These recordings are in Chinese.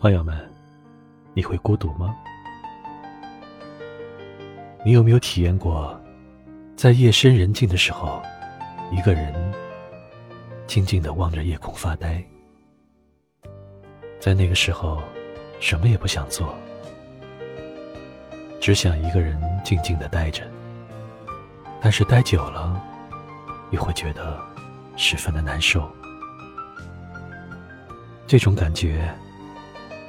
朋友们，你会孤独吗？你有没有体验过，在夜深人静的时候，一个人静静的望着夜空发呆？在那个时候，什么也不想做，只想一个人静静的待着。但是待久了，又会觉得十分的难受。这种感觉。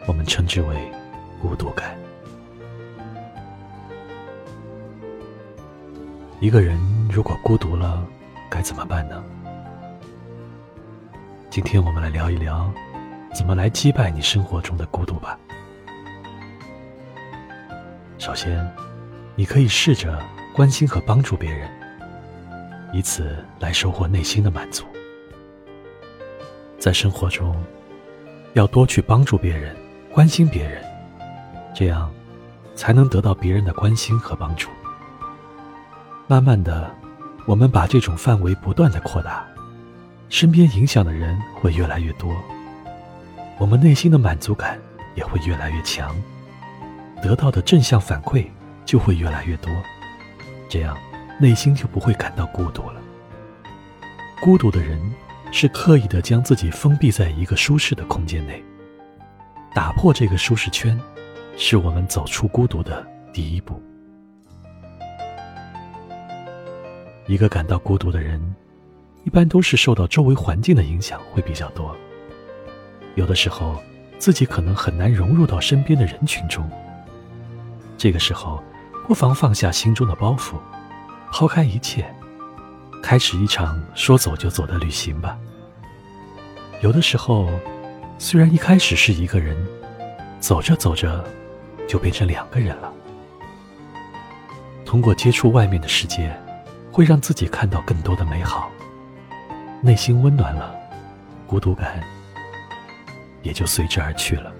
我们称之为孤独感。一个人如果孤独了，该怎么办呢？今天我们来聊一聊，怎么来击败你生活中的孤独吧。首先，你可以试着关心和帮助别人，以此来收获内心的满足。在生活中，要多去帮助别人。关心别人，这样才能得到别人的关心和帮助。慢慢的，我们把这种范围不断的扩大，身边影响的人会越来越多，我们内心的满足感也会越来越强，得到的正向反馈就会越来越多，这样内心就不会感到孤独了。孤独的人是刻意的将自己封闭在一个舒适的空间内。打破这个舒适圈，是我们走出孤独的第一步。一个感到孤独的人，一般都是受到周围环境的影响会比较多。有的时候，自己可能很难融入到身边的人群中。这个时候，不妨放下心中的包袱，抛开一切，开始一场说走就走的旅行吧。有的时候。虽然一开始是一个人，走着走着，就变成两个人了。通过接触外面的世界，会让自己看到更多的美好，内心温暖了，孤独感也就随之而去了。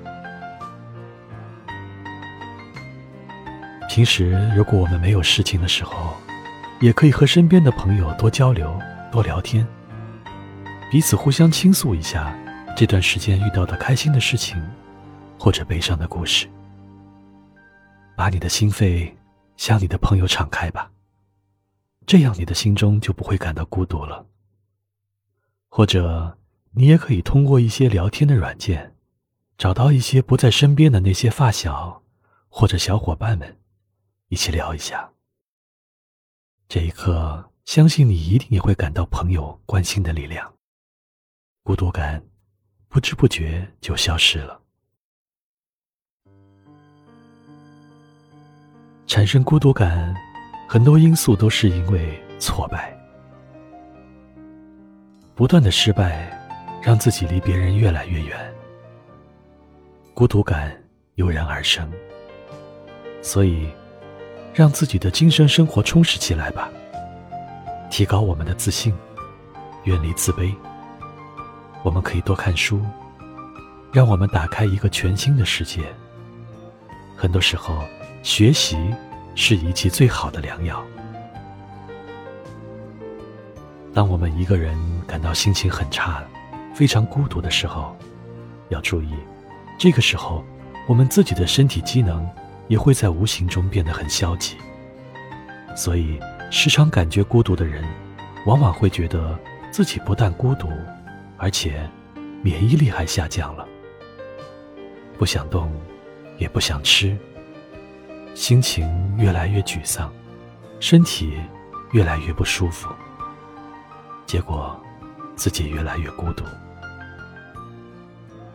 平时如果我们没有事情的时候，也可以和身边的朋友多交流、多聊天，彼此互相倾诉一下。这段时间遇到的开心的事情，或者悲伤的故事，把你的心扉向你的朋友敞开吧，这样你的心中就不会感到孤独了。或者，你也可以通过一些聊天的软件，找到一些不在身边的那些发小或者小伙伴们，一起聊一下。这一刻，相信你一定也会感到朋友关心的力量，孤独感。不知不觉就消失了。产生孤独感，很多因素都是因为挫败。不断的失败，让自己离别人越来越远。孤独感油然而生。所以，让自己的精神生活充实起来吧。提高我们的自信，远离自卑。我们可以多看书，让我们打开一个全新的世界。很多时候，学习是一剂最好的良药。当我们一个人感到心情很差、非常孤独的时候，要注意，这个时候我们自己的身体机能也会在无形中变得很消极。所以，时常感觉孤独的人，往往会觉得自己不但孤独。而且，免疫力还下降了，不想动，也不想吃，心情越来越沮丧，身体越来越不舒服，结果自己越来越孤独。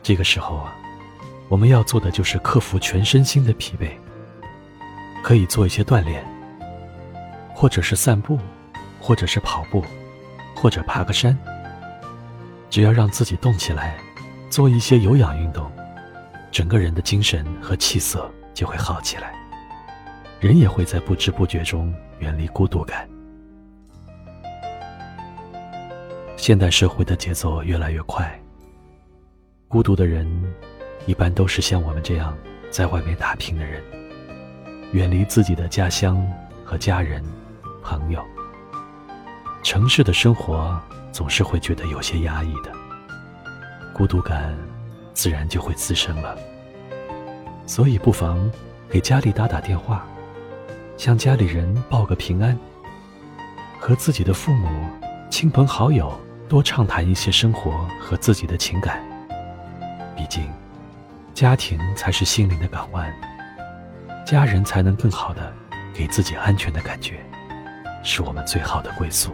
这个时候啊，我们要做的就是克服全身心的疲惫，可以做一些锻炼，或者是散步，或者是跑步，或者爬个山。只要让自己动起来，做一些有氧运动，整个人的精神和气色就会好起来，人也会在不知不觉中远离孤独感。现代社会的节奏越来越快，孤独的人一般都是像我们这样在外面打拼的人，远离自己的家乡和家人、朋友。城市的生活。总是会觉得有些压抑的，孤独感自然就会滋生了。所以不妨给家里打打电话，向家里人报个平安，和自己的父母、亲朋好友多畅谈一些生活和自己的情感。毕竟，家庭才是心灵的港湾，家人才能更好的给自己安全的感觉，是我们最好的归宿。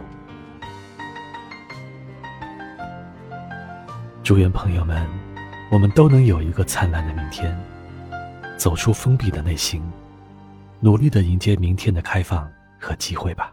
祝愿朋友们，我们都能有一个灿烂的明天。走出封闭的内心，努力的迎接明天的开放和机会吧。